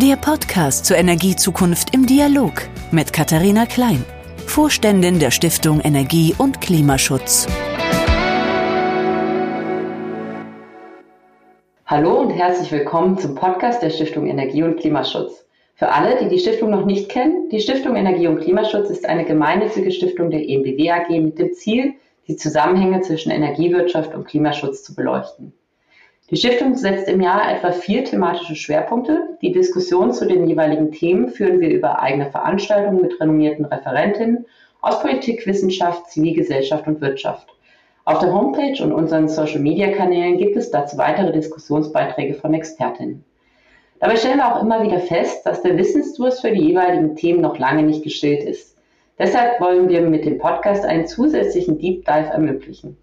Der Podcast zur Energiezukunft im Dialog mit Katharina Klein, Vorständin der Stiftung Energie und Klimaschutz. Hallo und herzlich willkommen zum Podcast der Stiftung Energie und Klimaschutz. Für alle, die die Stiftung noch nicht kennen, die Stiftung Energie und Klimaschutz ist eine gemeinnützige Stiftung der EMBW AG mit dem Ziel, die Zusammenhänge zwischen Energiewirtschaft und Klimaschutz zu beleuchten. Die Stiftung setzt im Jahr etwa vier thematische Schwerpunkte. Die Diskussion zu den jeweiligen Themen führen wir über eigene Veranstaltungen mit renommierten Referentinnen aus Politik, Wissenschaft, Zivilgesellschaft und Wirtschaft. Auf der Homepage und unseren Social-Media-Kanälen gibt es dazu weitere Diskussionsbeiträge von Expertinnen. Dabei stellen wir auch immer wieder fest, dass der Wissensdurst für die jeweiligen Themen noch lange nicht gestillt ist. Deshalb wollen wir mit dem Podcast einen zusätzlichen Deep Dive ermöglichen.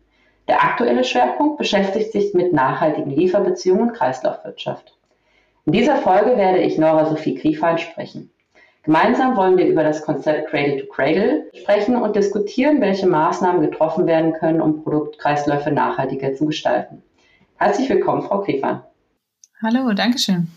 Der aktuelle Schwerpunkt beschäftigt sich mit nachhaltigen Lieferbeziehungen und Kreislaufwirtschaft. In dieser Folge werde ich Nora Sophie Griefein sprechen. Gemeinsam wollen wir über das Konzept Cradle to Cradle sprechen und diskutieren, welche Maßnahmen getroffen werden können, um Produktkreisläufe nachhaltiger zu gestalten. Herzlich willkommen, Frau Griefein. Hallo, Dankeschön.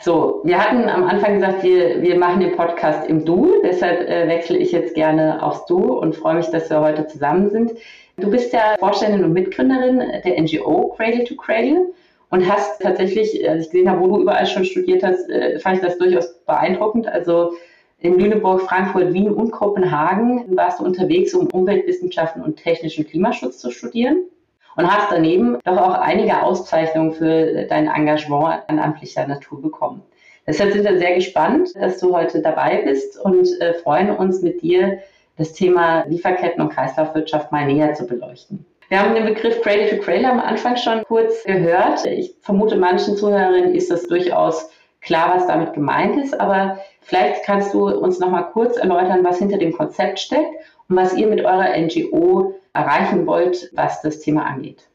So, wir hatten am Anfang gesagt, wir, wir machen den Podcast im Du. Deshalb äh, wechsle ich jetzt gerne aufs Du und freue mich, dass wir heute zusammen sind. Du bist ja Vorständin und Mitgründerin der NGO Cradle to Cradle und hast tatsächlich, als ich gesehen habe, wo du überall schon studiert hast, äh, fand ich das durchaus beeindruckend. Also in Lüneburg, Frankfurt, Wien und Kopenhagen warst du unterwegs, um Umweltwissenschaften und technischen Klimaschutz zu studieren und hast daneben doch auch einige Auszeichnungen für dein Engagement an amtlicher Natur bekommen. Deshalb sind wir sehr gespannt, dass du heute dabei bist und äh, freuen uns mit dir das Thema Lieferketten und Kreislaufwirtschaft mal näher zu beleuchten. Wir haben den Begriff Cradle to Cradle am Anfang schon kurz gehört. Ich vermute, manchen Zuhörerinnen ist das durchaus klar, was damit gemeint ist, aber vielleicht kannst du uns noch mal kurz erläutern, was hinter dem Konzept steckt und was ihr mit eurer NGO erreichen wollt, was das Thema angeht.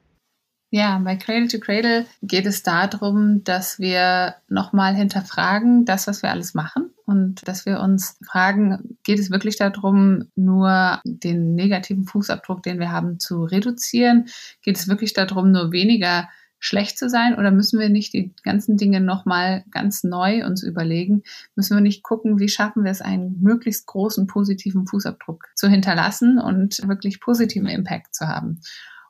Ja, bei Cradle to Cradle geht es darum, dass wir nochmal hinterfragen, das, was wir alles machen und dass wir uns fragen, geht es wirklich darum, nur den negativen Fußabdruck, den wir haben, zu reduzieren? Geht es wirklich darum, nur weniger schlecht zu sein oder müssen wir nicht die ganzen Dinge nochmal ganz neu uns überlegen? Müssen wir nicht gucken, wie schaffen wir es, einen möglichst großen positiven Fußabdruck zu hinterlassen und wirklich positiven Impact zu haben?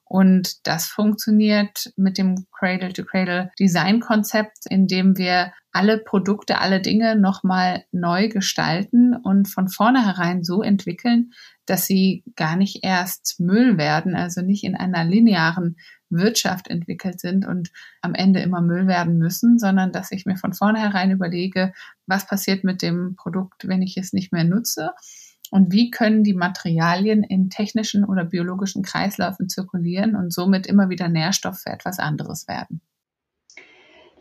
Und das funktioniert mit dem Cradle-to-Cradle-Design-Konzept, in dem wir alle Produkte, alle Dinge nochmal neu gestalten und von vornherein so entwickeln, dass sie gar nicht erst Müll werden, also nicht in einer linearen Wirtschaft entwickelt sind und am Ende immer Müll werden müssen, sondern dass ich mir von vornherein überlege, was passiert mit dem Produkt, wenn ich es nicht mehr nutze und wie können die Materialien in technischen oder biologischen Kreisläufen zirkulieren und somit immer wieder Nährstoff für etwas anderes werden.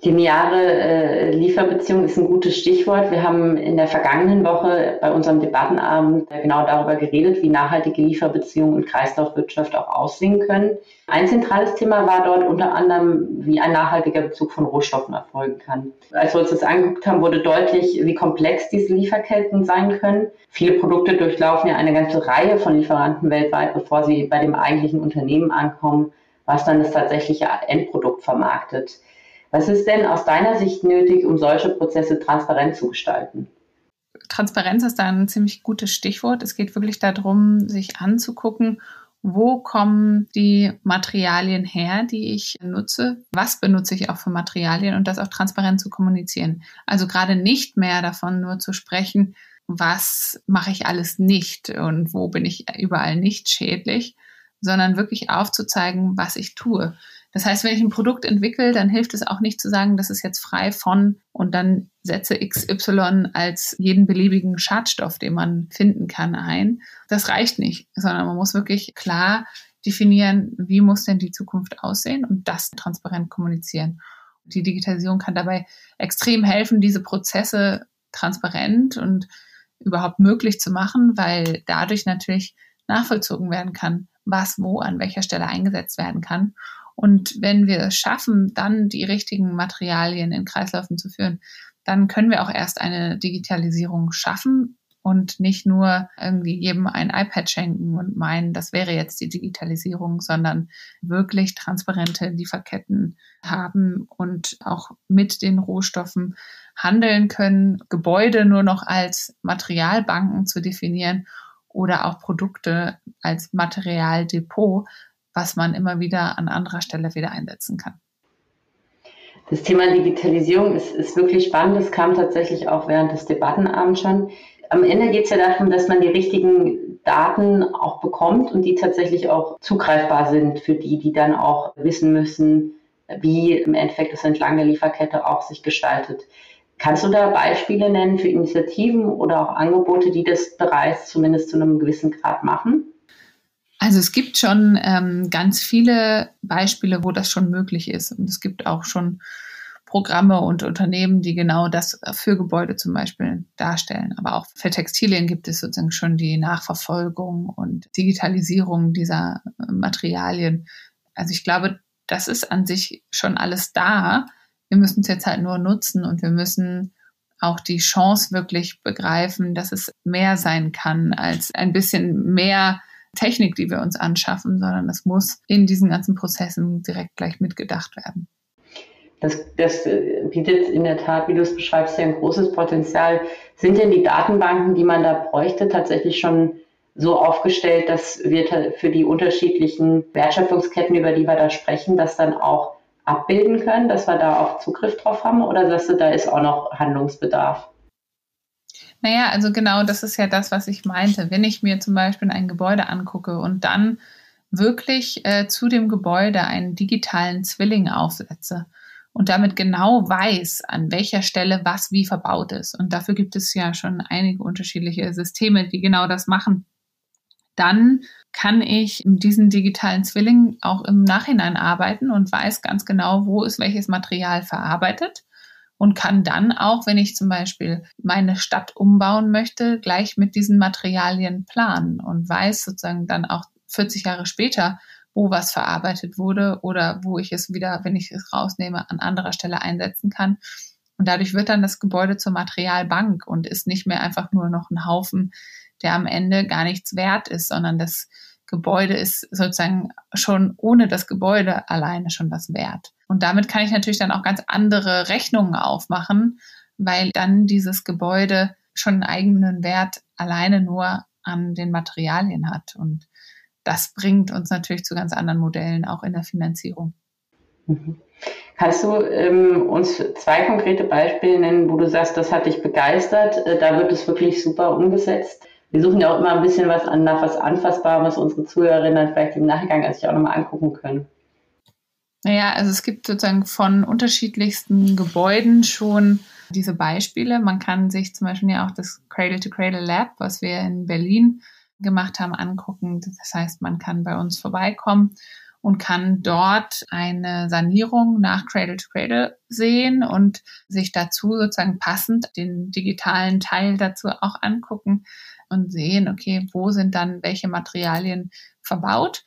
Lineare äh, Lieferbeziehung ist ein gutes Stichwort. Wir haben in der vergangenen Woche bei unserem Debattenabend genau darüber geredet, wie nachhaltige Lieferbeziehungen und Kreislaufwirtschaft auch aussehen können. Ein zentrales Thema war dort unter anderem, wie ein nachhaltiger Bezug von Rohstoffen erfolgen kann. Als wir uns das angeguckt haben, wurde deutlich, wie komplex diese Lieferketten sein können. Viele Produkte durchlaufen ja eine ganze Reihe von Lieferanten weltweit, bevor sie bei dem eigentlichen Unternehmen ankommen, was dann das tatsächliche Endprodukt vermarktet. Was ist denn aus deiner Sicht nötig, um solche Prozesse transparent zu gestalten? Transparenz ist da ein ziemlich gutes Stichwort. Es geht wirklich darum, sich anzugucken, wo kommen die Materialien her, die ich nutze? Was benutze ich auch für Materialien und das auch transparent zu kommunizieren? Also gerade nicht mehr davon nur zu sprechen, was mache ich alles nicht und wo bin ich überall nicht schädlich, sondern wirklich aufzuzeigen, was ich tue. Das heißt, wenn ich ein Produkt entwickle, dann hilft es auch nicht zu sagen, das ist jetzt frei von und dann setze XY als jeden beliebigen Schadstoff, den man finden kann, ein. Das reicht nicht, sondern man muss wirklich klar definieren, wie muss denn die Zukunft aussehen und das transparent kommunizieren. Die Digitalisierung kann dabei extrem helfen, diese Prozesse transparent und überhaupt möglich zu machen, weil dadurch natürlich nachvollzogen werden kann, was wo an welcher Stelle eingesetzt werden kann. Und wenn wir es schaffen, dann die richtigen Materialien in Kreislaufen zu führen, dann können wir auch erst eine Digitalisierung schaffen und nicht nur irgendwie jedem ein iPad schenken und meinen, das wäre jetzt die Digitalisierung, sondern wirklich transparente Lieferketten haben und auch mit den Rohstoffen handeln können, Gebäude nur noch als Materialbanken zu definieren oder auch Produkte als Materialdepot, was man immer wieder an anderer Stelle wieder einsetzen kann. Das Thema Digitalisierung ist, ist wirklich spannend. Das kam tatsächlich auch während des Debattenabends schon am Ende geht es ja darum, dass man die richtigen Daten auch bekommt und die tatsächlich auch zugreifbar sind für die, die dann auch wissen müssen, wie im Endeffekt das entlang der Lieferkette auch sich gestaltet. Kannst du da Beispiele nennen für Initiativen oder auch Angebote, die das bereits zumindest zu einem gewissen Grad machen? Also es gibt schon ähm, ganz viele Beispiele, wo das schon möglich ist. Und es gibt auch schon Programme und Unternehmen, die genau das für Gebäude zum Beispiel darstellen. Aber auch für Textilien gibt es sozusagen schon die Nachverfolgung und Digitalisierung dieser äh, Materialien. Also ich glaube, das ist an sich schon alles da. Wir müssen es jetzt halt nur nutzen und wir müssen auch die Chance wirklich begreifen, dass es mehr sein kann als ein bisschen mehr Technik, die wir uns anschaffen, sondern es muss in diesen ganzen Prozessen direkt gleich mitgedacht werden. Das, das äh, bietet in der Tat, wie du es beschreibst, ja ein großes Potenzial. Sind denn die Datenbanken, die man da bräuchte, tatsächlich schon so aufgestellt, dass wir für die unterschiedlichen Wertschöpfungsketten, über die wir da sprechen, das dann auch abbilden können, dass wir da auch Zugriff drauf haben? Oder sagst du, da ist auch noch Handlungsbedarf? Naja, also genau das ist ja das, was ich meinte. Wenn ich mir zum Beispiel ein Gebäude angucke und dann wirklich äh, zu dem Gebäude einen digitalen Zwilling aufsetze und damit genau weiß, an welcher Stelle was wie verbaut ist. Und dafür gibt es ja schon einige unterschiedliche Systeme, die genau das machen. Dann kann ich diesen digitalen Zwilling auch im Nachhinein arbeiten und weiß ganz genau, wo ist welches Material verarbeitet und kann dann auch, wenn ich zum Beispiel meine Stadt umbauen möchte, gleich mit diesen Materialien planen und weiß sozusagen dann auch 40 Jahre später, wo was verarbeitet wurde oder wo ich es wieder, wenn ich es rausnehme, an anderer Stelle einsetzen kann. Und dadurch wird dann das Gebäude zur Materialbank und ist nicht mehr einfach nur noch ein Haufen, der am Ende gar nichts wert ist, sondern das Gebäude ist sozusagen schon ohne das Gebäude alleine schon was wert. Und damit kann ich natürlich dann auch ganz andere Rechnungen aufmachen, weil dann dieses Gebäude schon einen eigenen Wert alleine nur an den Materialien hat. Und das bringt uns natürlich zu ganz anderen Modellen, auch in der Finanzierung. Mhm. Kannst du ähm, uns zwei konkrete Beispiele nennen, wo du sagst, das hat dich begeistert, äh, da wird es wirklich super umgesetzt? Wir suchen ja auch immer ein bisschen was an, nach was Anfassbarem, was unsere Zuhörerinnen dann vielleicht im Nachgang sich auch nochmal angucken können. Naja, also es gibt sozusagen von unterschiedlichsten Gebäuden schon diese Beispiele. Man kann sich zum Beispiel ja auch das Cradle to Cradle Lab, was wir in Berlin gemacht haben, angucken. Das heißt, man kann bei uns vorbeikommen und kann dort eine Sanierung nach Cradle to Cradle sehen und sich dazu sozusagen passend den digitalen Teil dazu auch angucken und sehen, okay, wo sind dann welche Materialien verbaut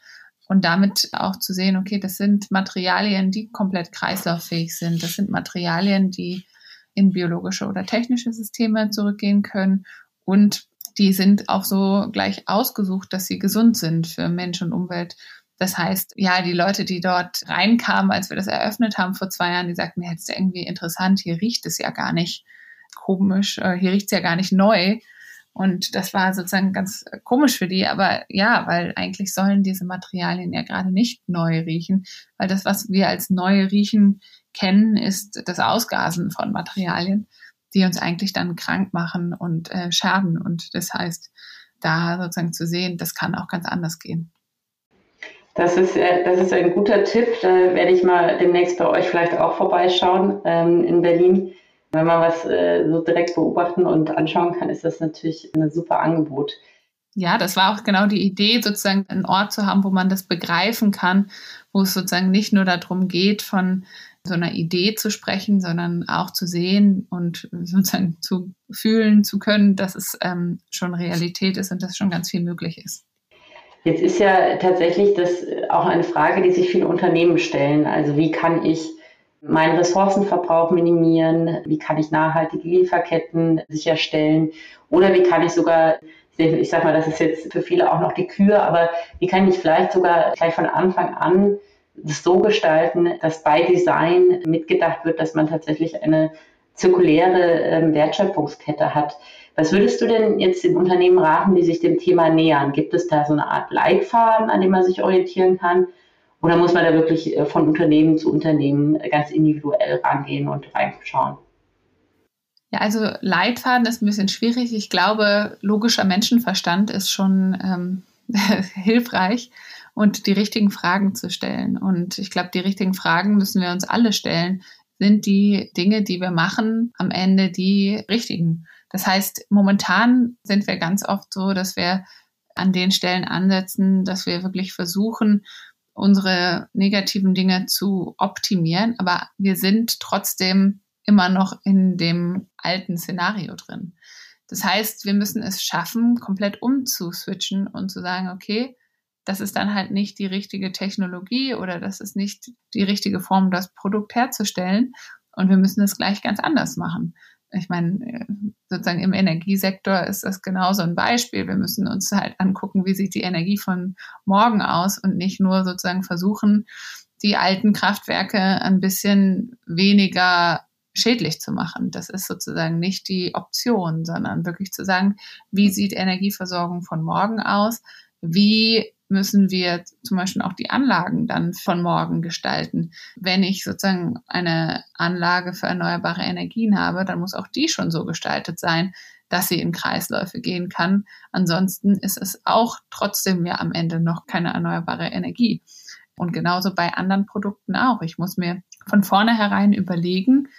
und damit auch zu sehen, okay, das sind Materialien, die komplett kreislauffähig sind. Das sind Materialien, die in biologische oder technische Systeme zurückgehen können und die sind auch so gleich ausgesucht, dass sie gesund sind für Mensch und Umwelt. Das heißt, ja, die Leute, die dort reinkamen, als wir das eröffnet haben vor zwei Jahren, die sagten, ja, jetzt irgendwie interessant, hier riecht es ja gar nicht komisch, äh, hier riecht es ja gar nicht neu. Und das war sozusagen ganz komisch für die, aber ja, weil eigentlich sollen diese Materialien ja gerade nicht neu riechen, weil das, was wir als neu riechen kennen, ist das Ausgasen von Materialien die uns eigentlich dann krank machen und äh, schaden. Und das heißt, da sozusagen zu sehen, das kann auch ganz anders gehen. Das ist, äh, das ist ein guter Tipp. Da werde ich mal demnächst bei euch vielleicht auch vorbeischauen ähm, in Berlin. Wenn man was äh, so direkt beobachten und anschauen kann, ist das natürlich ein super Angebot. Ja, das war auch genau die Idee, sozusagen einen Ort zu haben, wo man das begreifen kann, wo es sozusagen nicht nur darum geht, von so einer Idee zu sprechen, sondern auch zu sehen und sozusagen zu fühlen zu können, dass es ähm, schon Realität ist und dass schon ganz viel möglich ist. Jetzt ist ja tatsächlich das auch eine Frage, die sich viele Unternehmen stellen. Also wie kann ich meinen Ressourcenverbrauch minimieren? Wie kann ich nachhaltige Lieferketten sicherstellen? Oder wie kann ich sogar, ich sag mal, das ist jetzt für viele auch noch die Kür, aber wie kann ich vielleicht sogar gleich von Anfang an das so gestalten, dass bei Design mitgedacht wird, dass man tatsächlich eine zirkuläre ähm, Wertschöpfungskette hat. Was würdest du denn jetzt den Unternehmen raten, die sich dem Thema nähern? Gibt es da so eine Art Leitfaden, an dem man sich orientieren kann? Oder muss man da wirklich äh, von Unternehmen zu Unternehmen ganz individuell rangehen und reinschauen? Ja, also Leitfaden ist ein bisschen schwierig. Ich glaube, logischer Menschenverstand ist schon ähm, hilfreich und die richtigen Fragen zu stellen. Und ich glaube, die richtigen Fragen müssen wir uns alle stellen. Sind die Dinge, die wir machen, am Ende die richtigen? Das heißt, momentan sind wir ganz oft so, dass wir an den Stellen ansetzen, dass wir wirklich versuchen, unsere negativen Dinge zu optimieren, aber wir sind trotzdem immer noch in dem alten Szenario drin. Das heißt, wir müssen es schaffen, komplett umzuswitchen und zu sagen, okay, das ist dann halt nicht die richtige Technologie oder das ist nicht die richtige Form, das Produkt herzustellen. Und wir müssen es gleich ganz anders machen ich meine, äh, sozusagen im Energiesektor ist das genauso ein Beispiel. Wir müssen uns halt angucken, wie sieht die Energie von morgen aus und nicht nur sozusagen versuchen, die alten Kraftwerke ein bisschen weniger schädlich zu machen. Das ist sozusagen nicht die Option, sondern wirklich zu sagen, wie sieht Energieversorgung von morgen aus? Wie müssen wir zum Beispiel auch die Anlagen dann von morgen gestalten. Wenn ich sozusagen eine Anlage für erneuerbare Energien habe, dann muss auch die schon so gestaltet sein, dass sie in Kreisläufe gehen kann. Ansonsten ist es auch trotzdem ja am Ende noch keine erneuerbare Energie. Und genauso bei anderen Produkten auch. Ich muss mir von vornherein überlegen,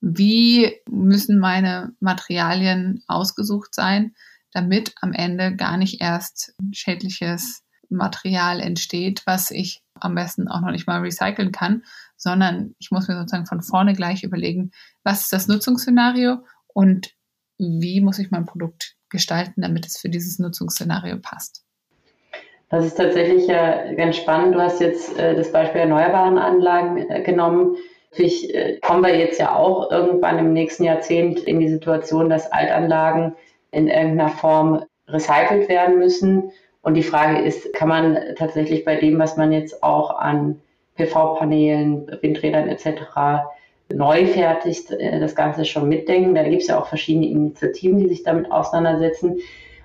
wie müssen meine Materialien ausgesucht sein, damit am Ende gar nicht erst schädliches Material entsteht, was ich am besten auch noch nicht mal recyceln kann, sondern ich muss mir sozusagen von vorne gleich überlegen, was ist das Nutzungsszenario und wie muss ich mein Produkt gestalten, damit es für dieses Nutzungsszenario passt. Das ist tatsächlich ja ganz spannend. Du hast jetzt äh, das Beispiel erneuerbaren Anlagen äh, genommen. Natürlich äh, kommen wir jetzt ja auch irgendwann im nächsten Jahrzehnt in die Situation, dass Altanlagen in irgendeiner Form recycelt werden müssen. Und die Frage ist, kann man tatsächlich bei dem, was man jetzt auch an PV-Paneelen, Windrädern etc. neu fertigt, äh, das Ganze schon mitdenken? Da gibt es ja auch verschiedene Initiativen, die sich damit auseinandersetzen.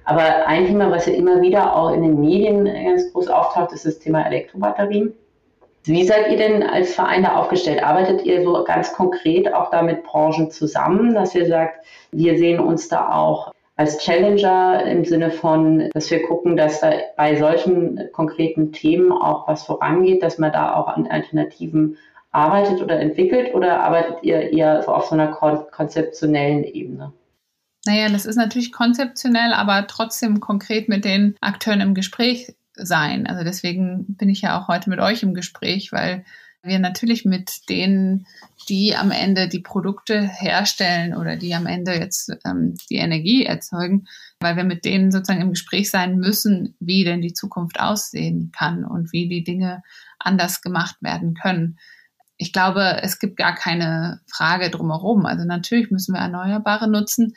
Aber ein Thema, was ja immer wieder auch in den Medien ganz groß auftaucht, ist das Thema Elektrobatterien. Wie seid ihr denn als Verein da aufgestellt? Arbeitet ihr so ganz konkret auch da mit Branchen zusammen, dass ihr sagt, wir sehen uns da auch als Challenger im Sinne von, dass wir gucken, dass da bei solchen konkreten Themen auch was vorangeht, dass man da auch an Alternativen arbeitet oder entwickelt oder arbeitet ihr eher so auf so einer konzeptionellen Ebene? Naja, das ist natürlich konzeptionell, aber trotzdem konkret mit den Akteuren im Gespräch sein. Also deswegen bin ich ja auch heute mit euch im Gespräch, weil wir natürlich mit denen, die am Ende die Produkte herstellen oder die am Ende jetzt ähm, die Energie erzeugen, weil wir mit denen sozusagen im Gespräch sein müssen, wie denn die Zukunft aussehen kann und wie die Dinge anders gemacht werden können. Ich glaube, es gibt gar keine Frage drumherum. Also natürlich müssen wir Erneuerbare nutzen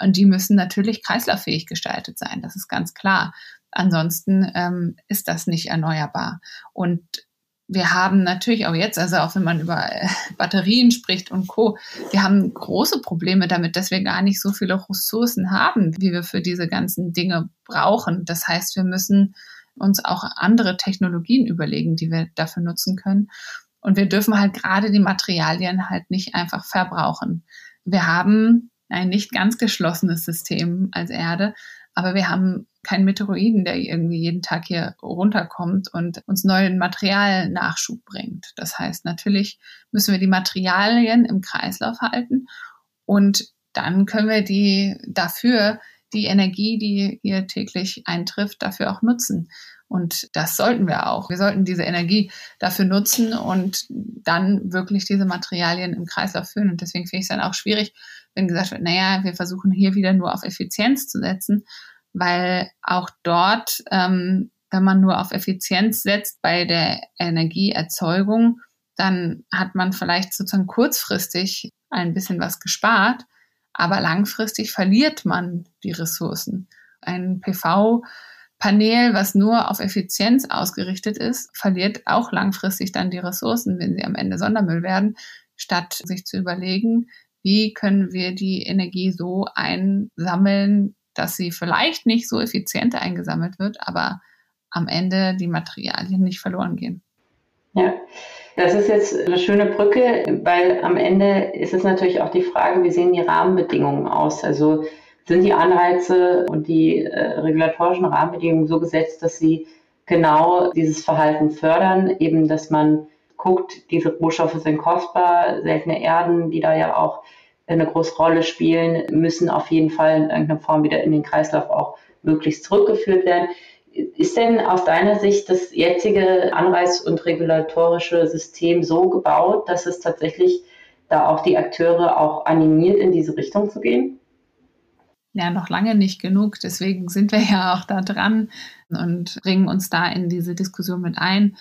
und die müssen natürlich kreislauffähig gestaltet sein. Das ist ganz klar. Ansonsten ähm, ist das nicht erneuerbar. Und wir haben natürlich auch jetzt, also auch wenn man über äh, Batterien spricht und Co., wir haben große Probleme damit, dass wir gar nicht so viele Ressourcen haben, wie wir für diese ganzen Dinge brauchen. Das heißt, wir müssen uns auch andere Technologien überlegen, die wir dafür nutzen können. Und wir dürfen halt gerade die Materialien halt nicht einfach verbrauchen. Wir haben ein nicht ganz geschlossenes System als Erde, aber wir haben keinen Meteoroiden, der irgendwie jeden Tag hier runterkommt und uns neuen Materialnachschub bringt. Das heißt, natürlich müssen wir die Materialien im Kreislauf halten und dann können wir die dafür die Energie, die hier täglich eintrifft, dafür auch nutzen. Und das sollten wir auch. Wir sollten diese Energie dafür nutzen und dann wirklich diese Materialien im Kreislauf führen. Und deswegen finde ich es dann auch schwierig, wenn gesagt wird, naja, wir versuchen hier wieder nur auf Effizienz zu setzen weil auch dort, ähm, wenn man nur auf Effizienz setzt bei der Energieerzeugung, dann hat man vielleicht sozusagen kurzfristig ein bisschen was gespart, aber langfristig verliert man die Ressourcen. Ein PV-Panel, was nur auf Effizienz ausgerichtet ist, verliert auch langfristig dann die Ressourcen, wenn sie am Ende Sondermüll werden, statt sich zu überlegen, wie können wir die Energie so einsammeln, dass sie vielleicht nicht so effizient eingesammelt wird, aber am Ende die Materialien nicht verloren gehen. Ja, das ist jetzt eine schöne Brücke, weil am Ende ist es natürlich auch die Frage, wie sehen die Rahmenbedingungen aus? Also sind die Anreize und die äh, regulatorischen Rahmenbedingungen so gesetzt, dass sie genau dieses Verhalten fördern, eben dass man guckt, diese Rohstoffe sind kostbar, seltene Erden, die da ja auch eine große Rolle spielen, müssen auf jeden Fall in irgendeiner Form wieder in den Kreislauf auch möglichst zurückgeführt werden. Ist denn aus deiner Sicht das jetzige Anreiz- und regulatorische System so gebaut, dass es tatsächlich da auch die Akteure auch animiert, in diese Richtung zu gehen? Ja, noch lange nicht genug. Deswegen sind wir ja auch da dran und bringen uns da in diese Diskussion mit ein.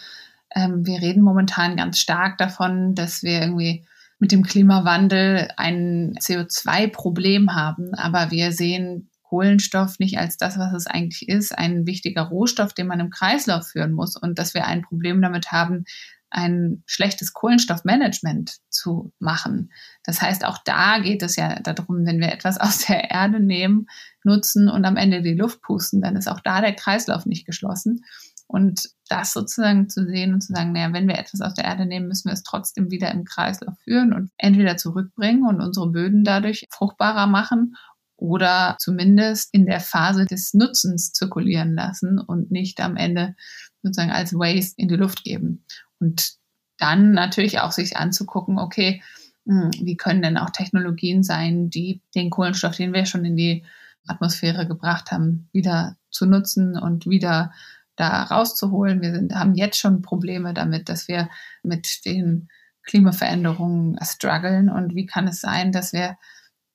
Ähm, wir reden momentan ganz stark davon, dass wir irgendwie mit dem Klimawandel ein CO2-Problem haben. Aber wir sehen Kohlenstoff nicht als das, was es eigentlich ist, ein wichtiger Rohstoff, den man im Kreislauf führen muss und dass wir ein Problem damit haben, ein schlechtes Kohlenstoffmanagement zu machen. Das heißt, auch da geht es ja darum, wenn wir etwas aus der Erde nehmen, nutzen und am Ende die Luft pusten, dann ist auch da der Kreislauf nicht geschlossen. Und das sozusagen zu sehen und zu sagen, naja, wenn wir etwas aus der Erde nehmen, müssen wir es trotzdem wieder im Kreislauf führen und entweder zurückbringen und unsere Böden dadurch fruchtbarer machen oder zumindest in der Phase des Nutzens zirkulieren lassen und nicht am Ende sozusagen als Waste in die Luft geben. Und dann natürlich auch sich anzugucken, okay, hm, wie können denn auch Technologien sein, die den Kohlenstoff, den wir schon in die Atmosphäre gebracht haben, wieder zu nutzen und wieder da rauszuholen. Wir sind, haben jetzt schon Probleme damit, dass wir mit den Klimaveränderungen strugglen. Und wie kann es sein, dass wir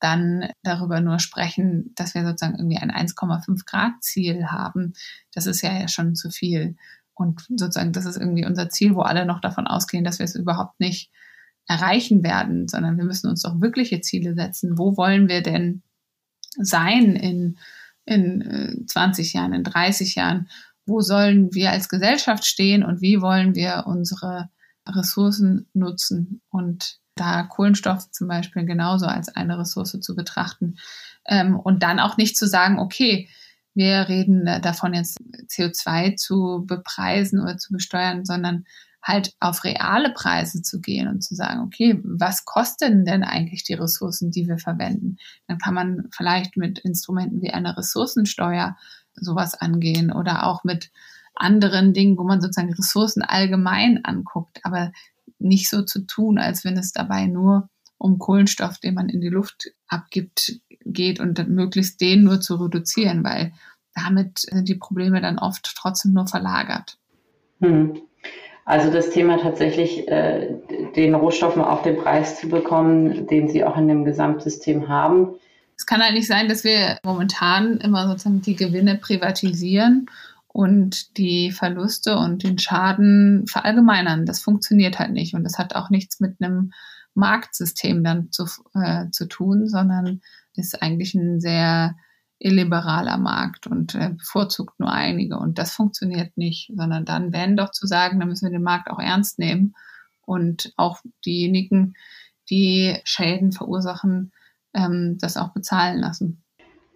dann darüber nur sprechen, dass wir sozusagen irgendwie ein 1,5 Grad Ziel haben. Das ist ja, ja schon zu viel. Und sozusagen, das ist irgendwie unser Ziel, wo alle noch davon ausgehen, dass wir es überhaupt nicht erreichen werden, sondern wir müssen uns doch wirkliche Ziele setzen. Wo wollen wir denn sein in, in 20 äh, Jahren, in 30 Jahren? Wo sollen wir als Gesellschaft stehen und wie wollen wir unsere Ressourcen nutzen? Und da Kohlenstoff zum Beispiel genauso als eine Ressource zu betrachten. Ähm, und dann auch nicht zu sagen, okay, wir reden davon jetzt CO2 zu bepreisen oder zu besteuern, sondern halt auf reale Preise zu gehen und zu sagen, okay, was kosten denn eigentlich die Ressourcen, die wir verwenden? Dann kann man vielleicht mit Instrumenten wie einer Ressourcensteuer sowas angehen oder auch mit anderen Dingen, wo man sozusagen Ressourcen allgemein anguckt. Aber nicht so zu tun, als wenn es dabei nur um Kohlenstoff, den man in die Luft abgibt, geht und möglichst den nur zu reduzieren, weil damit sind die Probleme dann oft trotzdem nur verlagert. Hm. Also das Thema tatsächlich, äh, den Rohstoffen auch den Preis zu bekommen, den sie auch in dem Gesamtsystem haben. Es kann halt nicht sein, dass wir momentan immer sozusagen die Gewinne privatisieren und die Verluste und den Schaden verallgemeinern. Das funktioniert halt nicht und das hat auch nichts mit einem Marktsystem dann zu, äh, zu tun, sondern ist eigentlich ein sehr illiberaler Markt und äh, bevorzugt nur einige und das funktioniert nicht, sondern dann wenn doch zu sagen, dann müssen wir den Markt auch ernst nehmen und auch diejenigen, die Schäden verursachen, ähm, das auch bezahlen lassen.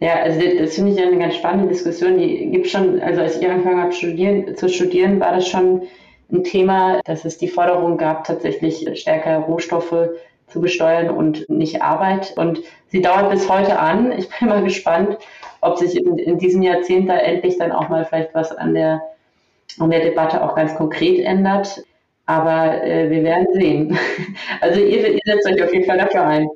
Ja, also das finde ich eine ganz spannende Diskussion. Die gibt schon, also als ich angefangen habe studieren, zu studieren, war das schon ein Thema, dass es die Forderung gab, tatsächlich stärker Rohstoffe zu besteuern und nicht Arbeit. Und sie dauert bis heute an. Ich bin mal gespannt, ob sich in, in diesem Jahrzehnt da endlich dann auch mal vielleicht was an der, an der Debatte auch ganz konkret ändert. Aber äh, wir werden sehen. Also ihr, ihr setzt euch auf jeden Fall dafür ein.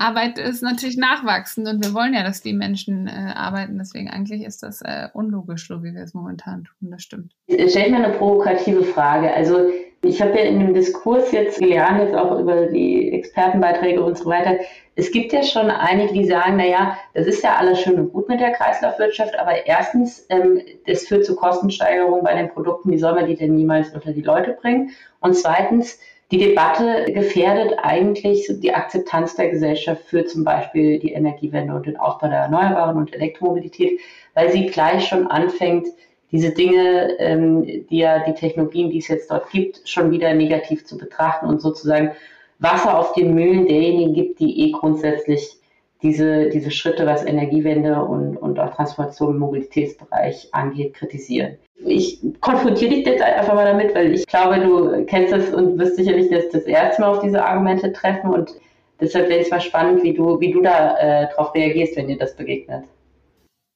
Arbeit ist natürlich nachwachsend und wir wollen ja, dass die Menschen äh, arbeiten. Deswegen eigentlich ist das äh, unlogisch, so wie wir es momentan tun. Das stimmt. Ich stelle mir eine provokative Frage. Also ich habe ja in dem Diskurs jetzt gelernt, jetzt auch über die Expertenbeiträge und so weiter, es gibt ja schon einige, die sagen, naja, das ist ja alles schön und gut mit der Kreislaufwirtschaft, aber erstens, ähm, das führt zu Kostensteigerungen bei den Produkten, wie soll man die denn niemals unter die Leute bringen? Und zweitens, die Debatte gefährdet eigentlich die Akzeptanz der Gesellschaft für zum Beispiel die Energiewende und den Ausbau der Erneuerbaren und Elektromobilität, weil sie gleich schon anfängt, diese Dinge, ähm, die ja die Technologien, die es jetzt dort gibt, schon wieder negativ zu betrachten und sozusagen Wasser auf den Mühlen derjenigen gibt, die eh grundsätzlich diese, diese Schritte, was Energiewende und, und auch Transformation im Mobilitätsbereich angeht, kritisieren. Ich konfrontiere dich jetzt einfach mal damit, weil ich glaube, du kennst das und wirst sicherlich das, das erste Mal auf diese Argumente treffen und deshalb wäre es mal spannend, wie du, wie du da äh, darauf reagierst, wenn dir das begegnet.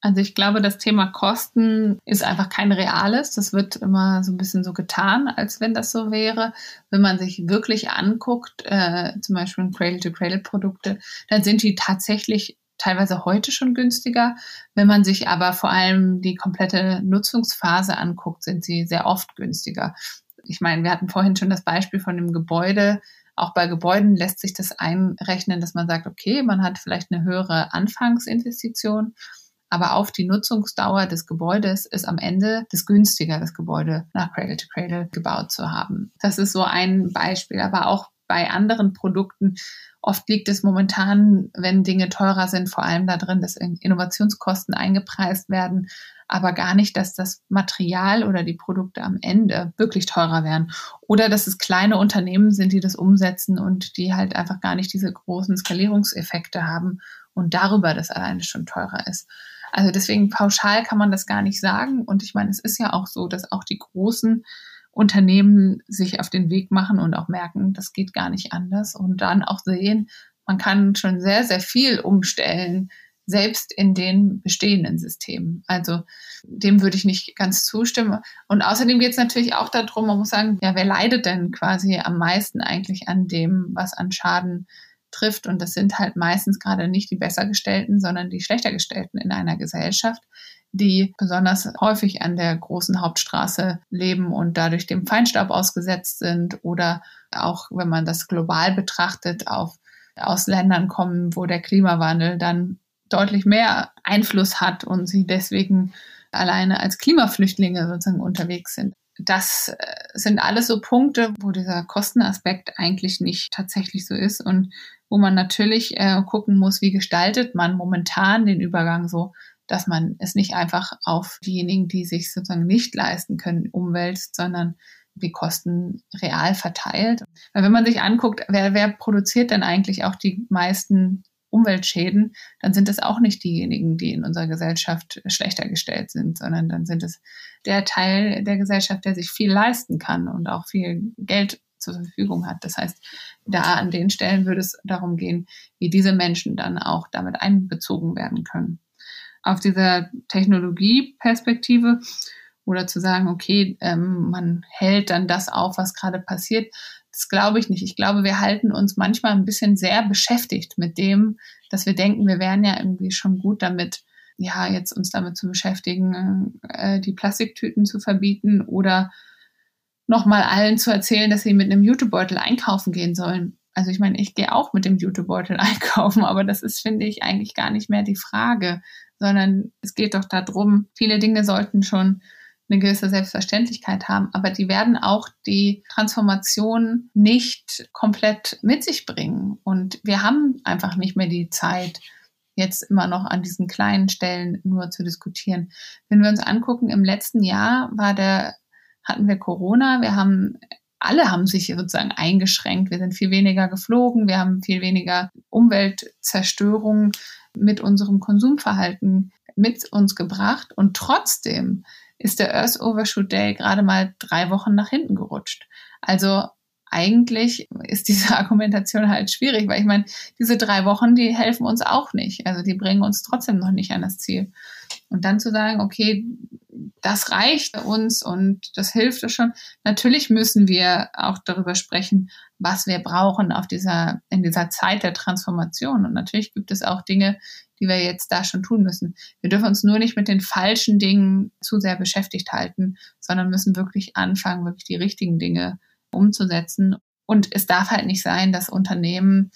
Also ich glaube, das Thema Kosten ist einfach kein reales. Das wird immer so ein bisschen so getan, als wenn das so wäre. Wenn man sich wirklich anguckt, äh, zum Beispiel Cradle-to-Cradle-Produkte, dann sind die tatsächlich teilweise heute schon günstiger. Wenn man sich aber vor allem die komplette Nutzungsphase anguckt, sind sie sehr oft günstiger. Ich meine, wir hatten vorhin schon das Beispiel von dem Gebäude. Auch bei Gebäuden lässt sich das einrechnen, dass man sagt, okay, man hat vielleicht eine höhere Anfangsinvestition aber auf die Nutzungsdauer des Gebäudes ist am Ende das günstiger, das Gebäude nach Cradle to Cradle gebaut zu haben. Das ist so ein Beispiel, aber auch bei anderen Produkten. Oft liegt es momentan, wenn Dinge teurer sind, vor allem da drin, dass Innovationskosten eingepreist werden, aber gar nicht, dass das Material oder die Produkte am Ende wirklich teurer werden. Oder dass es kleine Unternehmen sind, die das umsetzen und die halt einfach gar nicht diese großen Skalierungseffekte haben und darüber das alleine schon teurer ist. Also deswegen pauschal kann man das gar nicht sagen. Und ich meine, es ist ja auch so, dass auch die großen Unternehmen sich auf den Weg machen und auch merken, das geht gar nicht anders und dann auch sehen, man kann schon sehr, sehr viel umstellen, selbst in den bestehenden Systemen. Also dem würde ich nicht ganz zustimmen. Und außerdem geht es natürlich auch darum, man muss sagen, ja, wer leidet denn quasi am meisten eigentlich an dem, was an Schaden trifft. Und das sind halt meistens gerade nicht die Bessergestellten, sondern die Schlechtergestellten in einer Gesellschaft, die besonders häufig an der großen Hauptstraße leben und dadurch dem Feinstaub ausgesetzt sind oder auch, wenn man das global betrachtet, auf, aus Ländern kommen, wo der Klimawandel dann deutlich mehr Einfluss hat und sie deswegen alleine als Klimaflüchtlinge sozusagen unterwegs sind. Das äh, sind alles so Punkte, wo dieser Kostenaspekt eigentlich nicht tatsächlich so ist und wo man natürlich äh, gucken muss, wie gestaltet man momentan den Übergang so, dass man es nicht einfach auf diejenigen, die sich sozusagen nicht leisten können, umwälzt, sondern die Kosten real verteilt. Weil wenn man sich anguckt, wer, wer produziert denn eigentlich auch die meisten Umweltschäden, dann sind es auch nicht diejenigen, die in unserer Gesellschaft schlechter gestellt sind, sondern dann sind es der Teil der Gesellschaft, der sich viel leisten kann und auch viel Geld zur Verfügung hat. Das heißt, da an den Stellen würde es darum gehen, wie diese Menschen dann auch damit einbezogen werden können. Auf dieser Technologieperspektive oder zu sagen, okay, ähm, man hält dann das auf, was gerade passiert, das glaube ich nicht. Ich glaube, wir halten uns manchmal ein bisschen sehr beschäftigt mit dem, dass wir denken, wir wären ja irgendwie schon gut damit, ja, jetzt uns damit zu beschäftigen, äh, die Plastiktüten zu verbieten oder nochmal allen zu erzählen, dass sie mit einem Jutebeutel einkaufen gehen sollen. Also ich meine, ich gehe auch mit dem Jutebeutel einkaufen, aber das ist, finde ich, eigentlich gar nicht mehr die Frage, sondern es geht doch darum, viele Dinge sollten schon eine gewisse Selbstverständlichkeit haben, aber die werden auch die Transformation nicht komplett mit sich bringen. Und wir haben einfach nicht mehr die Zeit, jetzt immer noch an diesen kleinen Stellen nur zu diskutieren. Wenn wir uns angucken, im letzten Jahr war der hatten wir Corona. Wir haben alle haben sich sozusagen eingeschränkt. Wir sind viel weniger geflogen. Wir haben viel weniger Umweltzerstörung mit unserem Konsumverhalten mit uns gebracht. Und trotzdem ist der Earth Overshoot Day gerade mal drei Wochen nach hinten gerutscht. Also eigentlich ist diese Argumentation halt schwierig, weil ich meine, diese drei Wochen, die helfen uns auch nicht. Also die bringen uns trotzdem noch nicht an das Ziel. Und dann zu sagen, okay, das reicht uns und das hilft uns schon. Natürlich müssen wir auch darüber sprechen, was wir brauchen auf dieser, in dieser Zeit der Transformation. Und natürlich gibt es auch Dinge, die wir jetzt da schon tun müssen. Wir dürfen uns nur nicht mit den falschen Dingen zu sehr beschäftigt halten, sondern müssen wirklich anfangen, wirklich die richtigen Dinge umzusetzen. Und es darf halt nicht sein, dass Unternehmen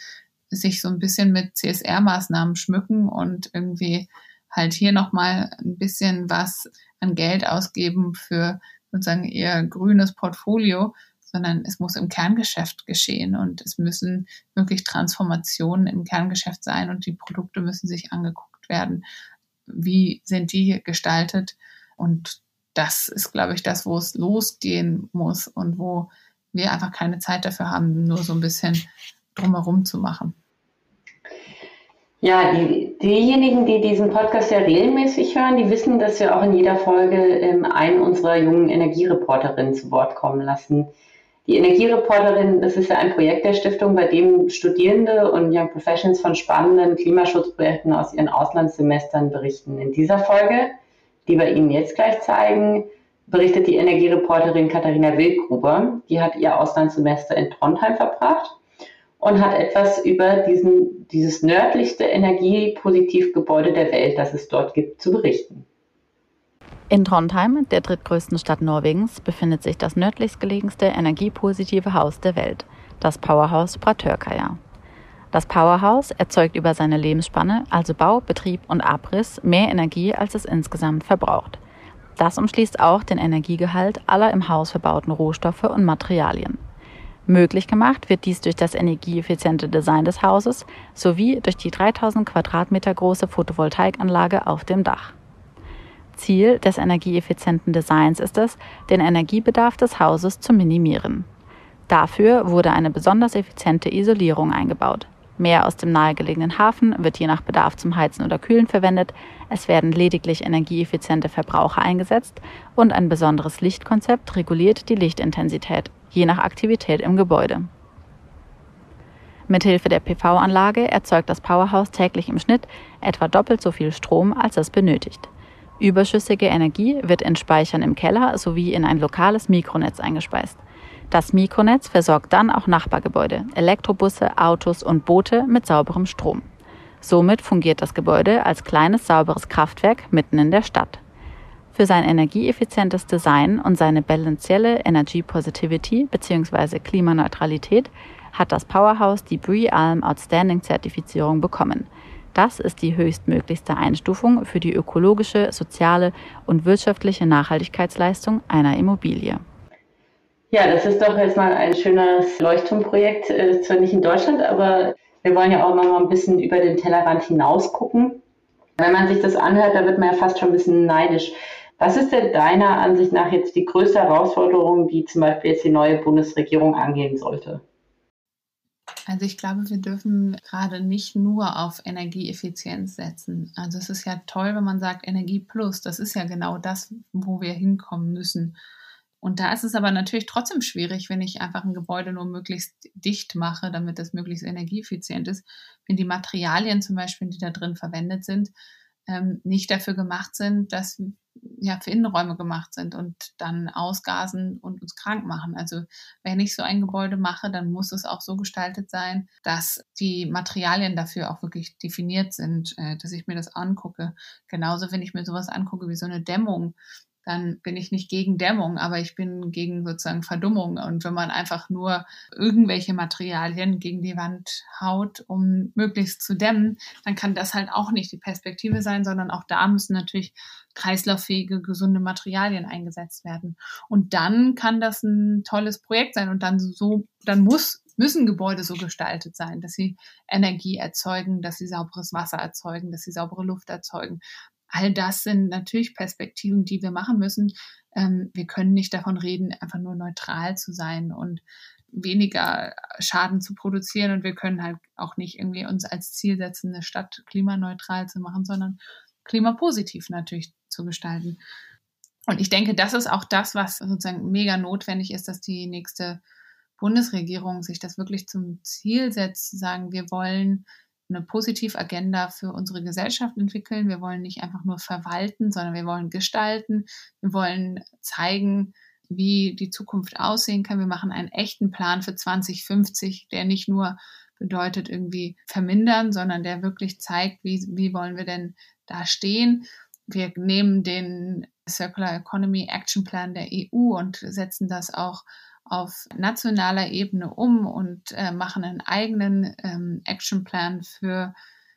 sich so ein bisschen mit CSR-Maßnahmen schmücken und irgendwie halt hier nochmal ein bisschen was an Geld ausgeben für sozusagen ihr grünes Portfolio, sondern es muss im Kerngeschäft geschehen und es müssen wirklich Transformationen im Kerngeschäft sein und die Produkte müssen sich angeguckt werden. Wie sind die gestaltet? Und das ist, glaube ich, das, wo es losgehen muss und wo wir einfach keine Zeit dafür haben, nur so ein bisschen drumherum zu machen. Ja, die, diejenigen, die diesen Podcast ja regelmäßig hören, die wissen, dass wir auch in jeder Folge ähm, einen unserer jungen Energiereporterinnen zu Wort kommen lassen. Die Energiereporterin, das ist ja ein Projekt der Stiftung, bei dem Studierende und Young Professionals von spannenden Klimaschutzprojekten aus ihren Auslandssemestern berichten. In dieser Folge, die wir Ihnen jetzt gleich zeigen, berichtet die Energiereporterin Katharina Wildgruber. Die hat ihr Auslandssemester in Trondheim verbracht und hat etwas über diesen, dieses nördlichste Energiepositivgebäude der Welt, das es dort gibt, zu berichten. In Trondheim, der drittgrößten Stadt Norwegens, befindet sich das nördlichst gelegenste energiepositive Haus der Welt, das Powerhouse Bratørkaia. Das Powerhouse erzeugt über seine Lebensspanne, also Bau, Betrieb und Abriss, mehr Energie, als es insgesamt verbraucht. Das umschließt auch den Energiegehalt aller im Haus verbauten Rohstoffe und Materialien. Möglich gemacht wird dies durch das energieeffiziente Design des Hauses sowie durch die 3000 Quadratmeter große Photovoltaikanlage auf dem Dach. Ziel des energieeffizienten Designs ist es, den Energiebedarf des Hauses zu minimieren. Dafür wurde eine besonders effiziente Isolierung eingebaut. Mehr aus dem nahegelegenen Hafen wird je nach Bedarf zum Heizen oder Kühlen verwendet, es werden lediglich energieeffiziente Verbraucher eingesetzt und ein besonderes Lichtkonzept reguliert die Lichtintensität je nach Aktivität im Gebäude. Mithilfe der PV-Anlage erzeugt das Powerhouse täglich im Schnitt etwa doppelt so viel Strom, als es benötigt. Überschüssige Energie wird in Speichern im Keller sowie in ein lokales Mikronetz eingespeist. Das Mikronetz versorgt dann auch Nachbargebäude, Elektrobusse, Autos und Boote mit sauberem Strom. Somit fungiert das Gebäude als kleines sauberes Kraftwerk mitten in der Stadt. Für sein energieeffizientes Design und seine bilanzielle Energy Positivity bzw. Klimaneutralität hat das Powerhouse die BREEALM Outstanding Zertifizierung bekommen. Das ist die höchstmöglichste Einstufung für die ökologische, soziale und wirtschaftliche Nachhaltigkeitsleistung einer Immobilie. Ja, das ist doch jetzt mal ein schönes Leuchtturmprojekt, äh, zwar nicht in Deutschland, aber wir wollen ja auch mal ein bisschen über den Tellerrand hinaus gucken. Wenn man sich das anhört, da wird man ja fast schon ein bisschen neidisch. Was ist denn deiner Ansicht nach jetzt die größte Herausforderung, die zum Beispiel jetzt die neue Bundesregierung angehen sollte? Also ich glaube, wir dürfen gerade nicht nur auf Energieeffizienz setzen. Also es ist ja toll, wenn man sagt Energie plus. Das ist ja genau das, wo wir hinkommen müssen. Und da ist es aber natürlich trotzdem schwierig, wenn ich einfach ein Gebäude nur möglichst dicht mache, damit es möglichst energieeffizient ist. Wenn die Materialien zum Beispiel, die da drin verwendet sind, ähm, nicht dafür gemacht sind, dass ja für Innenräume gemacht sind und dann ausgasen und uns krank machen. Also wenn ich so ein Gebäude mache, dann muss es auch so gestaltet sein, dass die Materialien dafür auch wirklich definiert sind, äh, dass ich mir das angucke. Genauso, wenn ich mir sowas angucke wie so eine Dämmung, dann bin ich nicht gegen Dämmung, aber ich bin gegen sozusagen Verdummung. Und wenn man einfach nur irgendwelche Materialien gegen die Wand haut, um möglichst zu dämmen, dann kann das halt auch nicht die Perspektive sein, sondern auch da müssen natürlich kreislauffähige, gesunde Materialien eingesetzt werden. Und dann kann das ein tolles Projekt sein und dann so, dann muss müssen Gebäude so gestaltet sein, dass sie Energie erzeugen, dass sie sauberes Wasser erzeugen, dass sie saubere Luft erzeugen, all das sind natürlich Perspektiven, die wir machen müssen. Ähm, wir können nicht davon reden, einfach nur neutral zu sein und weniger Schaden zu produzieren. Und wir können halt auch nicht irgendwie uns als Ziel setzen, eine Stadt klimaneutral zu machen, sondern klimapositiv natürlich zu gestalten. Und ich denke, das ist auch das, was sozusagen mega notwendig ist, dass die nächste Bundesregierung sich das wirklich zum Ziel setzt, zu sagen, wir wollen eine Positivagenda für unsere Gesellschaft entwickeln. Wir wollen nicht einfach nur verwalten, sondern wir wollen gestalten. Wir wollen zeigen, wie die Zukunft aussehen kann. Wir machen einen echten Plan für 2050, der nicht nur bedeutet irgendwie vermindern, sondern der wirklich zeigt, wie, wie wollen wir denn da stehen. Wir nehmen den Circular Economy Action Plan der EU und setzen das auch auf nationaler Ebene um und äh, machen einen eigenen ähm, Actionplan für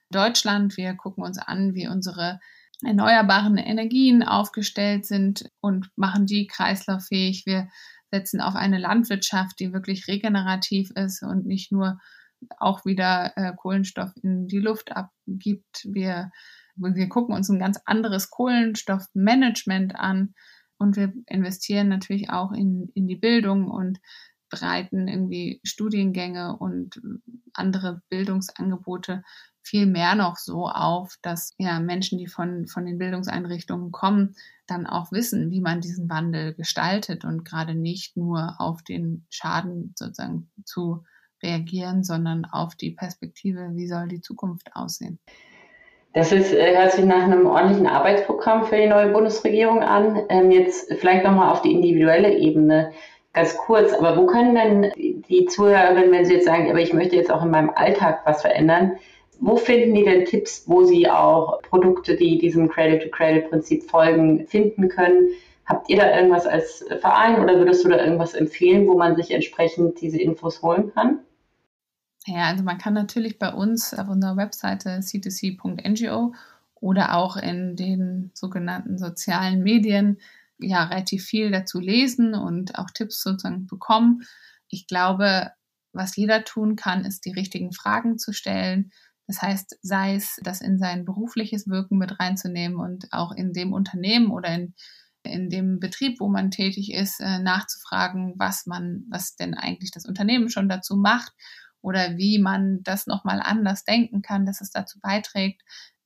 Deutschland. Wir gucken uns an, wie unsere erneuerbaren Energien aufgestellt sind und machen die kreislauffähig. Wir setzen auf eine Landwirtschaft, die wirklich regenerativ ist und nicht nur auch wieder äh, Kohlenstoff in die Luft abgibt. Wir, wir gucken uns ein ganz anderes Kohlenstoffmanagement an und wir investieren natürlich auch in, in die Bildung und bereiten irgendwie Studiengänge und andere Bildungsangebote viel mehr noch so auf, dass ja Menschen, die von, von den Bildungseinrichtungen kommen, dann auch wissen, wie man diesen Wandel gestaltet und gerade nicht nur auf den Schaden sozusagen zu reagieren, sondern auf die Perspektive, wie soll die Zukunft aussehen. Das ist, äh, hört sich nach einem ordentlichen Arbeitsprogramm für die neue Bundesregierung an. Ähm, jetzt vielleicht nochmal auf die individuelle Ebene ganz kurz. Aber wo können denn die Zuhörerinnen, wenn sie jetzt sagen, aber ich möchte jetzt auch in meinem Alltag was verändern, wo finden die denn Tipps, wo sie auch Produkte, die diesem Cradle-to-Cradle-Prinzip folgen, finden können? Habt ihr da irgendwas als Verein oder würdest du da irgendwas empfehlen, wo man sich entsprechend diese Infos holen kann? Ja, also man kann natürlich bei uns auf unserer Webseite c2c.ngo oder auch in den sogenannten sozialen Medien ja relativ viel dazu lesen und auch Tipps sozusagen bekommen. Ich glaube, was jeder tun kann, ist die richtigen Fragen zu stellen. Das heißt, sei es, das in sein berufliches Wirken mit reinzunehmen und auch in dem Unternehmen oder in, in dem Betrieb, wo man tätig ist, äh, nachzufragen, was man, was denn eigentlich das Unternehmen schon dazu macht oder wie man das nochmal anders denken kann, dass es dazu beiträgt,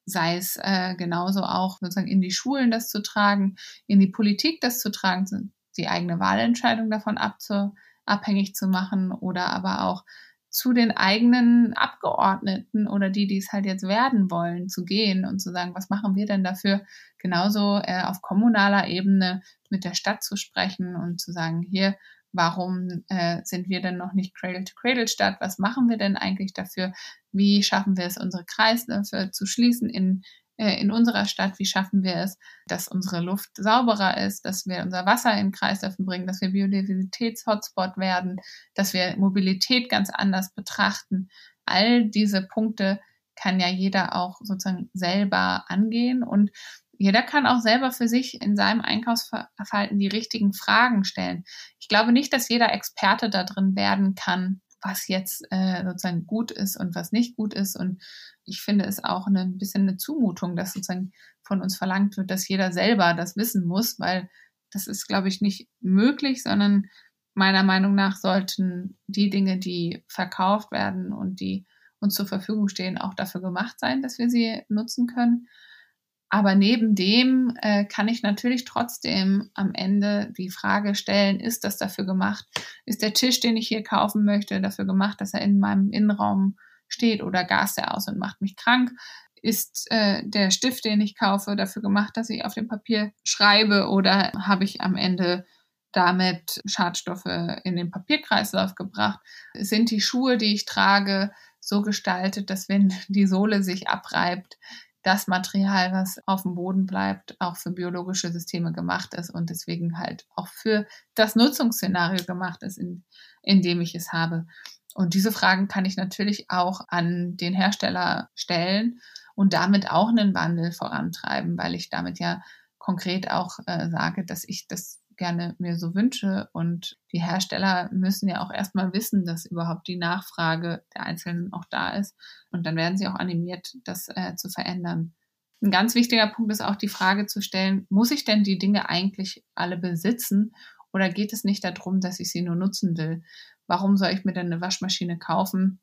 sei es äh, genauso auch sozusagen in die Schulen das zu tragen, in die Politik das zu tragen, die eigene Wahlentscheidung davon abzu, abhängig zu machen oder aber auch zu den eigenen Abgeordneten oder die, die es halt jetzt werden wollen, zu gehen und zu sagen, was machen wir denn dafür, genauso äh, auf kommunaler Ebene mit der Stadt zu sprechen und zu sagen, hier, Warum äh, sind wir denn noch nicht Cradle-to-Cradle-Stadt? Was machen wir denn eigentlich dafür? Wie schaffen wir es, unsere Kreisläufe zu schließen in, äh, in unserer Stadt? Wie schaffen wir es, dass unsere Luft sauberer ist, dass wir unser Wasser in Kreisläufen bringen, dass wir Biodiversitäts-Hotspot werden, dass wir Mobilität ganz anders betrachten? All diese Punkte kann ja jeder auch sozusagen selber angehen und jeder kann auch selber für sich in seinem Einkaufsverhalten die richtigen Fragen stellen. Ich glaube nicht, dass jeder Experte da drin werden kann, was jetzt äh, sozusagen gut ist und was nicht gut ist. Und ich finde es auch ein bisschen eine Zumutung, dass sozusagen von uns verlangt wird, dass jeder selber das wissen muss, weil das ist, glaube ich, nicht möglich, sondern meiner Meinung nach sollten die Dinge, die verkauft werden und die uns zur Verfügung stehen, auch dafür gemacht sein, dass wir sie nutzen können. Aber neben dem äh, kann ich natürlich trotzdem am Ende die Frage stellen, ist das dafür gemacht? Ist der Tisch, den ich hier kaufen möchte, dafür gemacht, dass er in meinem Innenraum steht oder gas er aus und macht mich krank? Ist äh, der Stift, den ich kaufe, dafür gemacht, dass ich auf dem Papier schreibe oder habe ich am Ende damit Schadstoffe in den Papierkreislauf gebracht? Sind die Schuhe, die ich trage, so gestaltet, dass wenn die Sohle sich abreibt, das Material, was auf dem Boden bleibt, auch für biologische Systeme gemacht ist und deswegen halt auch für das Nutzungsszenario gemacht ist, in, in dem ich es habe. Und diese Fragen kann ich natürlich auch an den Hersteller stellen und damit auch einen Wandel vorantreiben, weil ich damit ja konkret auch äh, sage, dass ich das gerne mir so wünsche. Und die Hersteller müssen ja auch erstmal wissen, dass überhaupt die Nachfrage der Einzelnen auch da ist. Und dann werden sie auch animiert, das äh, zu verändern. Ein ganz wichtiger Punkt ist auch die Frage zu stellen, muss ich denn die Dinge eigentlich alle besitzen oder geht es nicht darum, dass ich sie nur nutzen will? Warum soll ich mir denn eine Waschmaschine kaufen?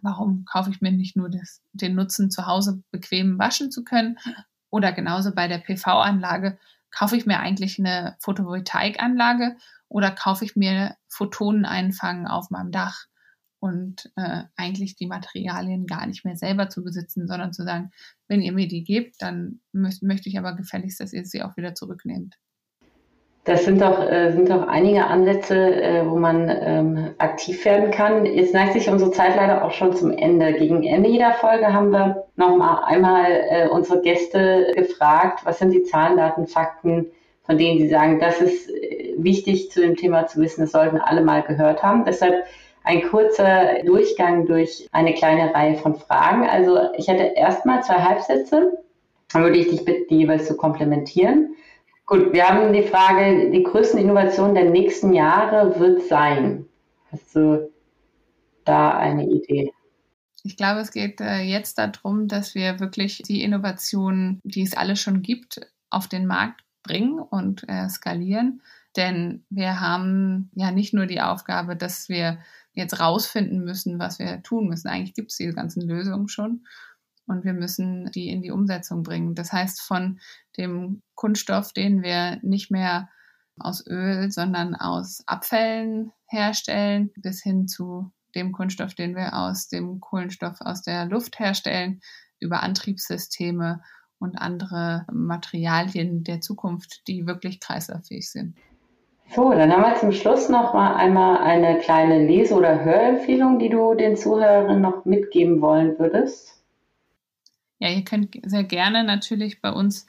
Warum kaufe ich mir nicht nur das, den Nutzen, zu Hause bequem waschen zu können? Oder genauso bei der PV-Anlage, kaufe ich mir eigentlich eine Photovoltaikanlage oder kaufe ich mir Photonen einfangen auf meinem Dach? und äh, eigentlich die Materialien gar nicht mehr selber zu besitzen, sondern zu sagen, wenn ihr mir die gebt, dann möchte ich aber gefälligst, dass ihr sie auch wieder zurücknehmt. Das sind doch, äh, sind doch einige Ansätze, äh, wo man ähm, aktiv werden kann. Jetzt neigt sich unsere Zeit leider auch schon zum Ende. Gegen Ende jeder Folge haben wir noch mal einmal äh, unsere Gäste gefragt, was sind die Zahlen, Daten, Fakten, von denen sie sagen, das ist wichtig zu dem Thema zu wissen, das sollten alle mal gehört haben. Deshalb ein kurzer Durchgang durch eine kleine Reihe von Fragen. Also ich hätte erstmal zwei Halbsätze, dann würde ich dich bitten, die jeweils zu komplementieren. Gut, wir haben die Frage, die größten Innovationen der nächsten Jahre wird sein. Hast du da eine Idee? Ich glaube, es geht äh, jetzt darum, dass wir wirklich die Innovationen, die es alle schon gibt, auf den Markt bringen und äh, skalieren. Denn wir haben ja nicht nur die Aufgabe, dass wir jetzt rausfinden müssen, was wir tun müssen. Eigentlich gibt es diese ganzen Lösungen schon und wir müssen die in die Umsetzung bringen. Das heißt, von dem Kunststoff, den wir nicht mehr aus Öl, sondern aus Abfällen herstellen, bis hin zu dem Kunststoff, den wir aus dem Kohlenstoff aus der Luft herstellen, über Antriebssysteme und andere Materialien der Zukunft, die wirklich kreislauffähig sind. So, dann haben wir zum Schluss noch mal einmal eine kleine Lese- oder Hörempfehlung, die du den Zuhörerinnen noch mitgeben wollen würdest. Ja, ihr könnt sehr gerne natürlich bei uns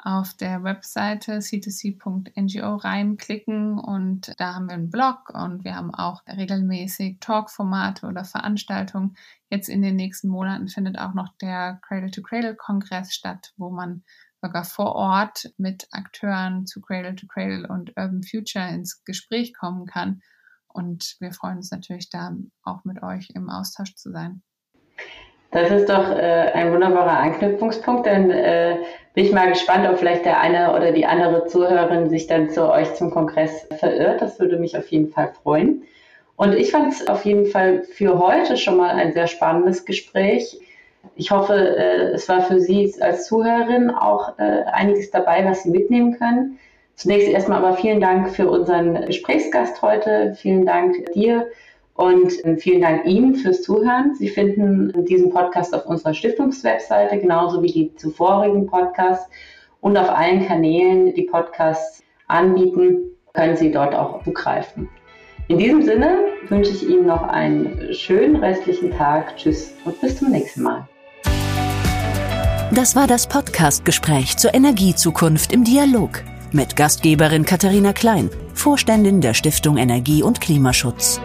auf der Webseite c2c.ngo reinklicken und da haben wir einen Blog und wir haben auch regelmäßig Talkformate oder Veranstaltungen. Jetzt in den nächsten Monaten findet auch noch der Cradle-to-Cradle-Kongress statt, wo man sogar vor Ort mit Akteuren zu Cradle to Cradle und Urban Future ins Gespräch kommen kann. Und wir freuen uns natürlich da auch mit euch im Austausch zu sein. Das ist doch äh, ein wunderbarer Anknüpfungspunkt. Dann äh, bin ich mal gespannt, ob vielleicht der eine oder die andere Zuhörerin sich dann zu euch zum Kongress verirrt. Das würde mich auf jeden Fall freuen. Und ich fand es auf jeden Fall für heute schon mal ein sehr spannendes Gespräch. Ich hoffe, äh, es war für Sie als Zuhörerin auch äh, einiges dabei, was Sie mitnehmen können. Zunächst erstmal aber vielen Dank für unseren Gesprächsgast heute. Vielen Dank dir und äh, vielen Dank Ihnen fürs Zuhören. Sie finden diesen Podcast auf unserer Stiftungswebseite, genauso wie die zuvorigen Podcasts. Und auf allen Kanälen, die Podcasts anbieten, können Sie dort auch zugreifen. In diesem Sinne wünsche ich Ihnen noch einen schönen restlichen Tag. Tschüss und bis zum nächsten Mal. Das war das Podcast-Gespräch zur Energiezukunft im Dialog mit Gastgeberin Katharina Klein, Vorständin der Stiftung Energie und Klimaschutz.